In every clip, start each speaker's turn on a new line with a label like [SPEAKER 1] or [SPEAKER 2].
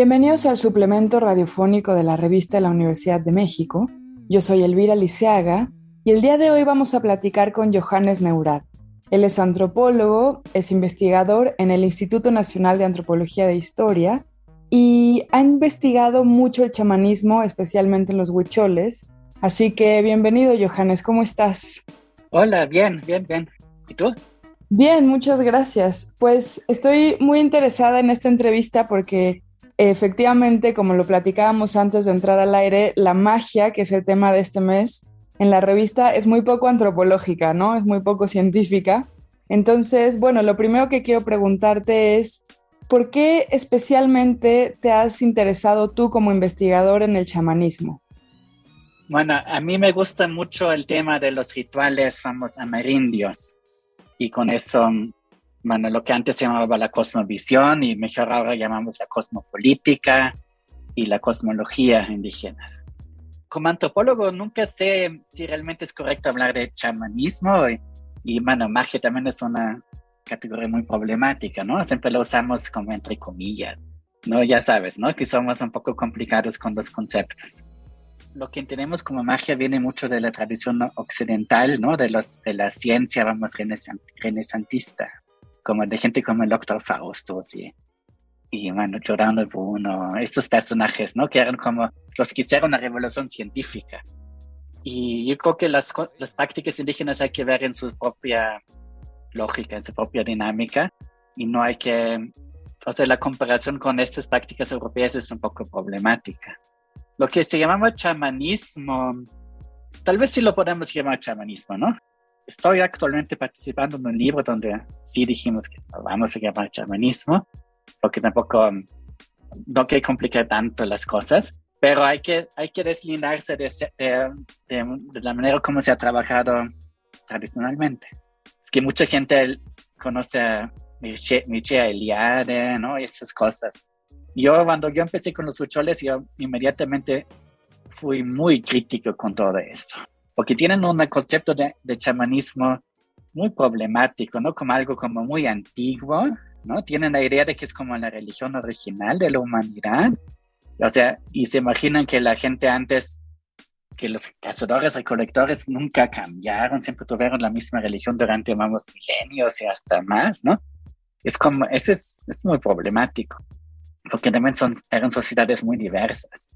[SPEAKER 1] Bienvenidos al suplemento radiofónico de la revista de la Universidad de México. Yo soy Elvira Liceaga y el día de hoy vamos a platicar con Johannes Meurad. Él es antropólogo, es investigador en el Instituto Nacional de Antropología de Historia y ha investigado mucho el chamanismo, especialmente en los huicholes. Así que bienvenido, Johannes, ¿cómo estás?
[SPEAKER 2] Hola, bien, bien, bien. ¿Y tú?
[SPEAKER 1] Bien, muchas gracias. Pues estoy muy interesada en esta entrevista porque efectivamente, como lo platicábamos antes de entrar al aire, la magia, que es el tema de este mes, en la revista es muy poco antropológica, ¿no? Es muy poco científica. Entonces, bueno, lo primero que quiero preguntarte es, ¿por qué especialmente te has interesado tú como investigador en el chamanismo?
[SPEAKER 2] Bueno, a mí me gusta mucho el tema de los rituales, vamos, amerindios. Y con eso, bueno, lo que antes se llamaba la cosmovisión y mejor ahora llamamos la cosmopolítica y la cosmología indígenas como antropólogo nunca sé si realmente es correcto hablar de chamanismo y, y bueno, magia también es una categoría muy problemática, ¿no? Siempre lo usamos como entre comillas, ¿no? Ya sabes, ¿no? Que somos un poco complicados con los conceptos. Lo que entendemos como magia viene mucho de la tradición occidental, ¿no? De, los, de la ciencia, vamos, renesantista, como de gente como el doctor Fausto, ¿sí? y bueno, Giordano Bruno, estos personajes, ¿no? Que eran como los que hicieron la revolución científica. Y yo creo que las, las prácticas indígenas hay que ver en su propia lógica, en su propia dinámica, y no hay que, o sea, la comparación con estas prácticas europeas es un poco problemática. Lo que se llamaba chamanismo, tal vez sí lo podemos llamar chamanismo, ¿no? Estoy actualmente participando en un libro donde sí dijimos que vamos a llamar chamanismo, porque tampoco no quiero complicar tanto las cosas, pero hay que, hay que deslindarse de, de, la manera como se ha trabajado tradicionalmente. Es que mucha gente conoce a Mircea Eliade, ¿no? Esas cosas. Yo, cuando yo empecé con los hucholes, yo inmediatamente fui muy crítico con todo eso, porque tienen un concepto de, de chamanismo muy problemático, ¿no? Como algo como muy antiguo, ¿no? Tienen la idea de que es como la religión original de la humanidad. O sea, y se imaginan que la gente antes, que los cazadores recolectores nunca cambiaron, siempre tuvieron la misma religión durante, vamos, milenios y hasta más, ¿no? Es como, eso es, es muy problemático, porque también son, eran sociedades muy diversas.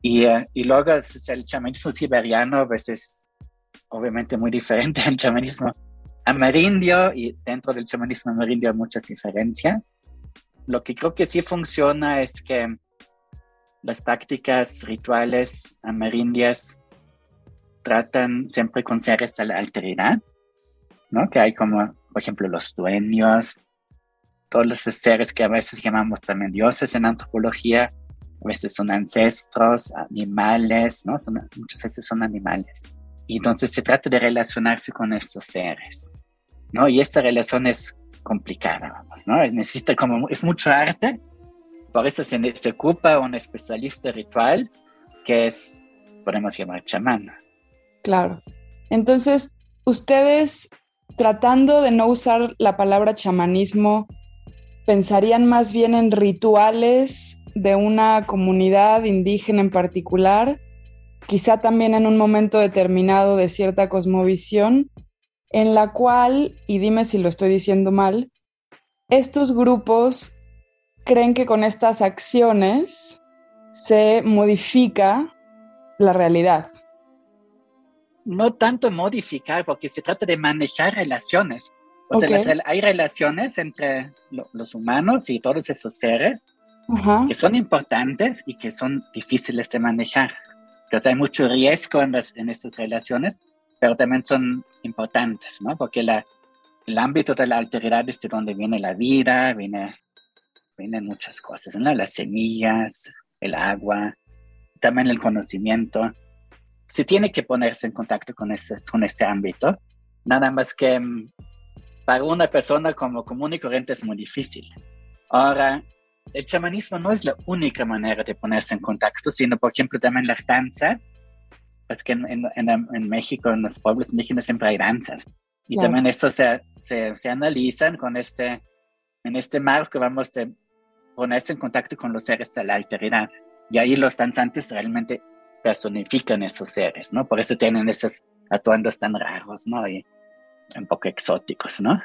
[SPEAKER 2] Y, uh, y luego el chamanismo siberiano, pues es obviamente muy diferente al chamanismo amerindio y dentro del chamanismo amerindio hay muchas diferencias. Lo que creo que sí funciona es que las prácticas rituales amerindias tratan siempre con seres de la alteridad, ¿no? Que hay como, por ejemplo, los dueños, todos los seres que a veces llamamos también dioses en antropología, a veces son ancestros, animales, ¿no? Son, muchas veces son animales. Y entonces se trata de relacionarse con estos seres, ¿no? Y esta relación es complicada, vamos, ¿no? Necesita como, es mucho arte, por eso se, se ocupa un especialista ritual que es, podemos llamar chamán.
[SPEAKER 1] Claro. Entonces, ustedes tratando de no usar la palabra chamanismo, pensarían más bien en rituales de una comunidad indígena en particular quizá también en un momento determinado de cierta cosmovisión, en la cual, y dime si lo estoy diciendo mal, estos grupos creen que con estas acciones se modifica la realidad.
[SPEAKER 2] No tanto modificar, porque se trata de manejar relaciones. O sea, hay relaciones entre los humanos y todos esos seres que son importantes y que son difíciles de manejar hay mucho riesgo en, las, en estas relaciones, pero también son importantes, ¿no? Porque la, el ámbito de la alteridad es de donde viene la vida, viene vienen muchas cosas, ¿no? Las semillas, el agua, también el conocimiento. Se tiene que ponerse en contacto con este, con este ámbito. Nada más que mm, para una persona como común y corriente es muy difícil. Ahora, el chamanismo no es la única manera de ponerse en contacto, sino, por ejemplo, también las danzas. Es que en, en, en México, en los pueblos indígenas, siempre hay danzas. Y también esto se, se, se, analizan con este, en este marco, vamos de ponerse en contacto con los seres de la alteridad. Y ahí los danzantes realmente personifican esos seres, ¿no? Por eso tienen esos atuendos tan raros, ¿no? Y un poco exóticos, ¿no?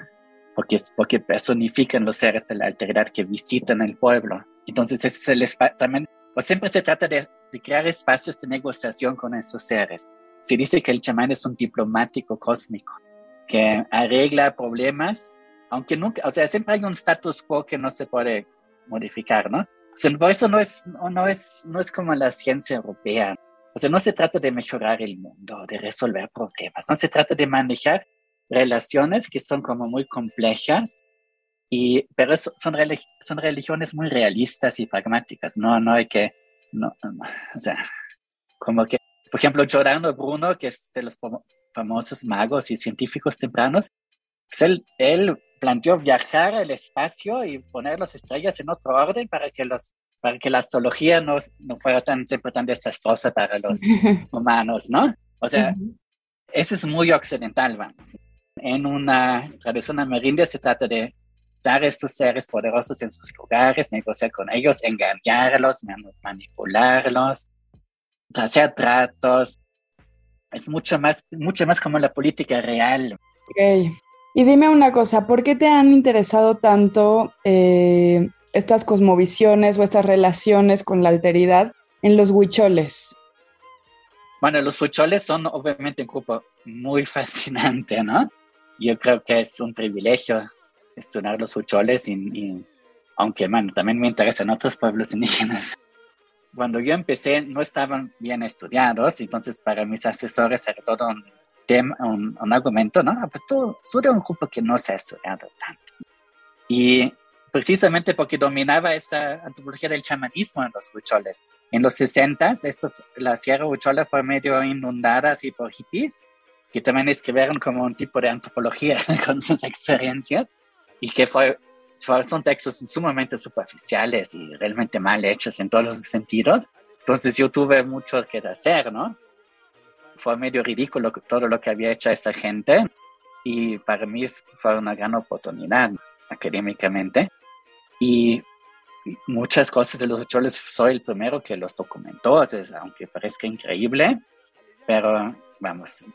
[SPEAKER 2] Porque, porque personifican los seres de la alteridad que visitan el pueblo. Entonces, ese es el espacio también, pues siempre se trata de, de crear espacios de negociación con esos seres. Se dice que el chamán es un diplomático cósmico que arregla problemas, aunque nunca, o sea, siempre hay un status quo que no se puede modificar, ¿no? O sea, por eso no es, no, es, no es como la ciencia europea. O sea, no se trata de mejorar el mundo, de resolver problemas, no se trata de manejar relaciones que son como muy complejas, y, pero son, son religiones muy realistas y pragmáticas, no, no hay que, no, o sea, como que, por ejemplo, Giordano Bruno, que es de los famosos magos y científicos tempranos, pues él, él planteó viajar al espacio y poner las estrellas en otro orden para que los para que la astrología no, no fuera tan siempre tan desastrosa para los humanos, ¿no? O sea, eso es muy occidental, vamos. En una tradición amerindia se trata de dar a estos seres poderosos en sus lugares, negociar con ellos, engañarlos, manipularlos, hacer tratos, es mucho más, mucho más como la política real.
[SPEAKER 1] Okay. Y dime una cosa, ¿por qué te han interesado tanto eh, estas cosmovisiones o estas relaciones con la alteridad en los huicholes?
[SPEAKER 2] Bueno, los huicholes son obviamente un grupo muy fascinante, ¿no? Yo creo que es un privilegio estudiar los huicholes y, aunque, bueno, también me interesan otros pueblos indígenas cuando yo empecé no estaban bien estudiados, entonces para mis asesores era todo un tema, un, argumento, ¿no? Pues tú, tú un grupo que no se ha estudiado tanto. Y precisamente porque dominaba esa antropología del chamanismo en los huicholes. En los 60, esto, la Sierra Huichola fue medio inundada así por hippies, que también escribieron como un tipo de antropología con sus experiencias y que fue son textos sumamente superficiales y realmente mal hechos en todos los sentidos. Entonces yo tuve mucho que hacer, ¿no? Fue medio ridículo todo lo que había hecho esa gente y para mí fue una gran oportunidad académicamente. Y muchas cosas de los choles soy el primero que los documentó, aunque parezca increíble, pero vamos,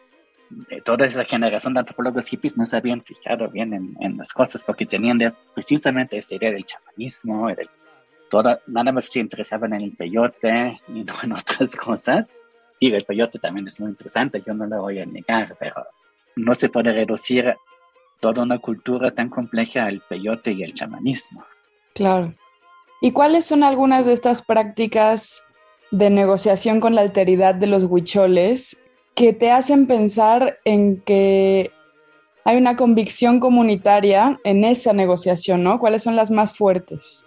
[SPEAKER 2] toda esa generación de antropólogos hippies no se habían fijado bien en, las cosas porque tenían precisamente esa idea del chamanismo, del, toda, nada más se interesaban en el peyote y no en otras cosas. Y el peyote también es muy interesante, yo no lo voy a negar, pero no se puede reducir toda una cultura tan compleja al peyote y el chamanismo.
[SPEAKER 1] Claro. ¿Y cuáles son algunas de estas prácticas de negociación con la alteridad de los huicholes que te hacen pensar en que hay una convicción comunitaria en esa negociación, ¿no? ¿Cuáles son las más fuertes?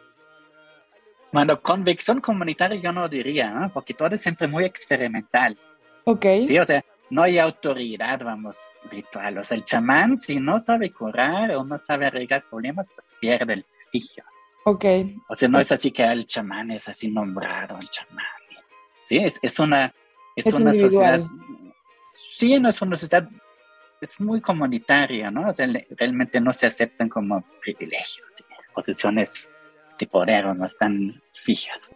[SPEAKER 2] Bueno, convicción comunitaria yo no diría, ¿no? Porque todo es siempre muy experimental.
[SPEAKER 1] Ok.
[SPEAKER 2] Sí, o sea, no hay autoridad, vamos, ritual. O sea, el chamán, si no sabe curar o no sabe arreglar problemas, pues pierde el prestigio.
[SPEAKER 1] Ok.
[SPEAKER 2] O sea, no es así que el chamán es así nombrado, el chamán. Sí, es, es una, es, una sociedad sí, es una sociedad, es muy comunitaria, ¿no? O sea, realmente no se aceptan como privilegios, posiciones de poder no están fijas.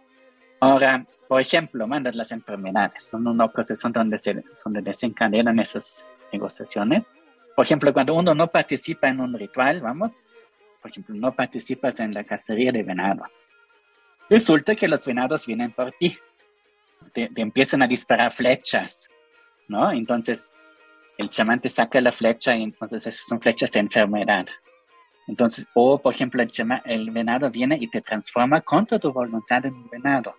[SPEAKER 2] Ahora, por ejemplo, mandas las enfermedades, son una procesión donde se donde desencadenan esas negociaciones. Por ejemplo, cuando uno no participa en un ritual, vamos, por ejemplo, no participas en la cacería de venado. Resulta que los venados vienen por ti, te empiezan a disparar flechas, ¿no? Entonces, el chamán te saca la flecha y entonces esas son flechas de enfermedad. Entonces, o por ejemplo, el, el venado viene y te transforma contra tu voluntad en un venado,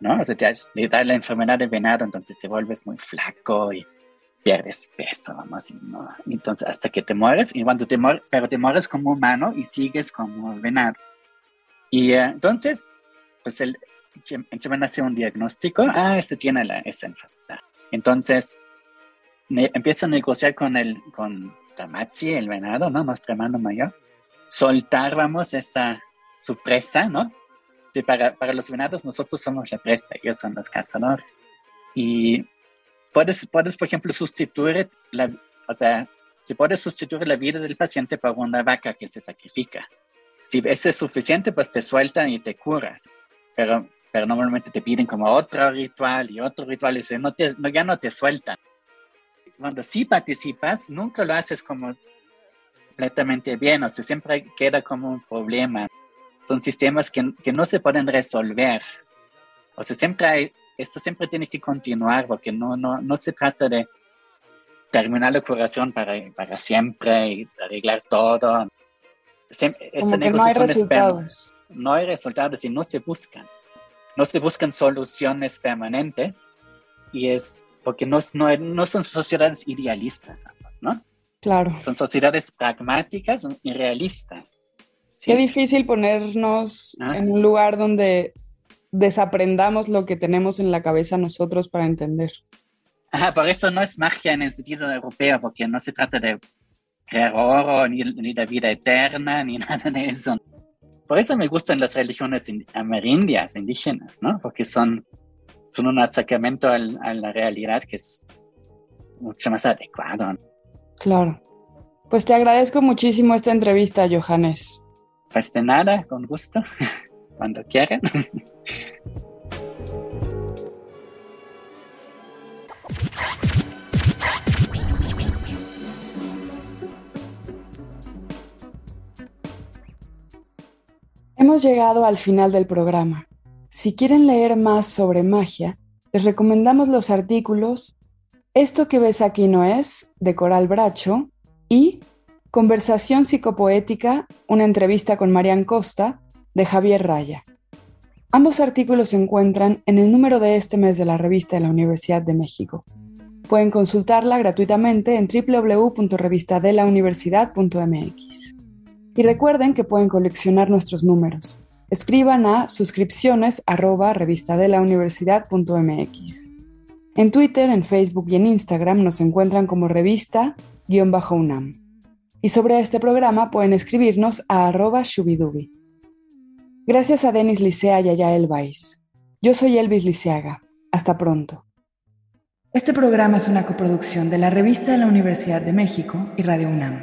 [SPEAKER 2] ¿no? O sea, te, le da la enfermedad de venado, entonces te vuelves muy flaco y pierdes peso, vamos, ¿no? Entonces, hasta que te mueres, y cuando te mueres, pero te mueres como humano y sigues como venado. Y eh, entonces, pues el Chaman hace un diagnóstico, ah, este tiene la, esa enfermedad. Entonces, empieza a negociar con el, con Tamachi, el venado, ¿no? Nuestro hermano mayor. Soltar, vamos, esa, su presa, ¿no? Sí, para, para los venados nosotros somos la presa, ellos son los cazadores. Y puedes, puedes, por ejemplo, sustituir la, o sea, si puedes sustituir la vida del paciente por una vaca que se sacrifica. Si ese es suficiente, pues te sueltan y te curas. Pero, pero normalmente te piden como otro ritual y otro ritual y no te, no, ya no te sueltan. Cuando sí participas, nunca lo haces como completamente bien, o sea, siempre queda como un problema. Son sistemas que, que no se pueden resolver. O sea, siempre hay, esto siempre tiene que continuar porque no, no, no se trata de terminar la curación para, para siempre y arreglar todo.
[SPEAKER 1] Esta no hay resultados.
[SPEAKER 2] No hay resultados y no se buscan. No se buscan soluciones permanentes y es porque no, no, no son sociedades idealistas, ¿no?
[SPEAKER 1] Claro.
[SPEAKER 2] Son sociedades pragmáticas y realistas.
[SPEAKER 1] Qué difícil ponernos ah. en un lugar donde desaprendamos lo que tenemos en la cabeza nosotros para entender.
[SPEAKER 2] Ajá, por eso no es magia en el sentido europeo, porque no se trata de crear oro, ni, de vida eterna, ni nada de eso. Por eso me gustan las religiones amerindias, indígenas, ¿no? Porque son, son un acercamiento a la realidad que es mucho más adecuado.
[SPEAKER 1] Claro. Pues te agradezco muchísimo esta entrevista, Johannes.
[SPEAKER 2] Pues de nada, con gusto, cuando quieran.
[SPEAKER 1] Hemos llegado al final del programa. Si quieren leer más sobre magia, les recomendamos los artículos Esto que ves aquí no es, de Coral Bracho, y Conversación psicopoética, una entrevista con Marian Costa, de Javier Raya. Ambos artículos se encuentran en el número de este mes de la revista de la Universidad de México. Pueden consultarla gratuitamente en www.revistadelauniversidad.mx. Y recuerden que pueden coleccionar nuestros números. Escriban a suscripciones arroba. En Twitter, en Facebook y en Instagram nos encuentran como revista-unam. Y sobre este programa pueden escribirnos a arroba shubidubi. Gracias a Denis Licea y a Yael. Yo soy Elvis Liceaga. Hasta pronto. Este programa es una coproducción de la Revista de la Universidad de México y Radio UNAM.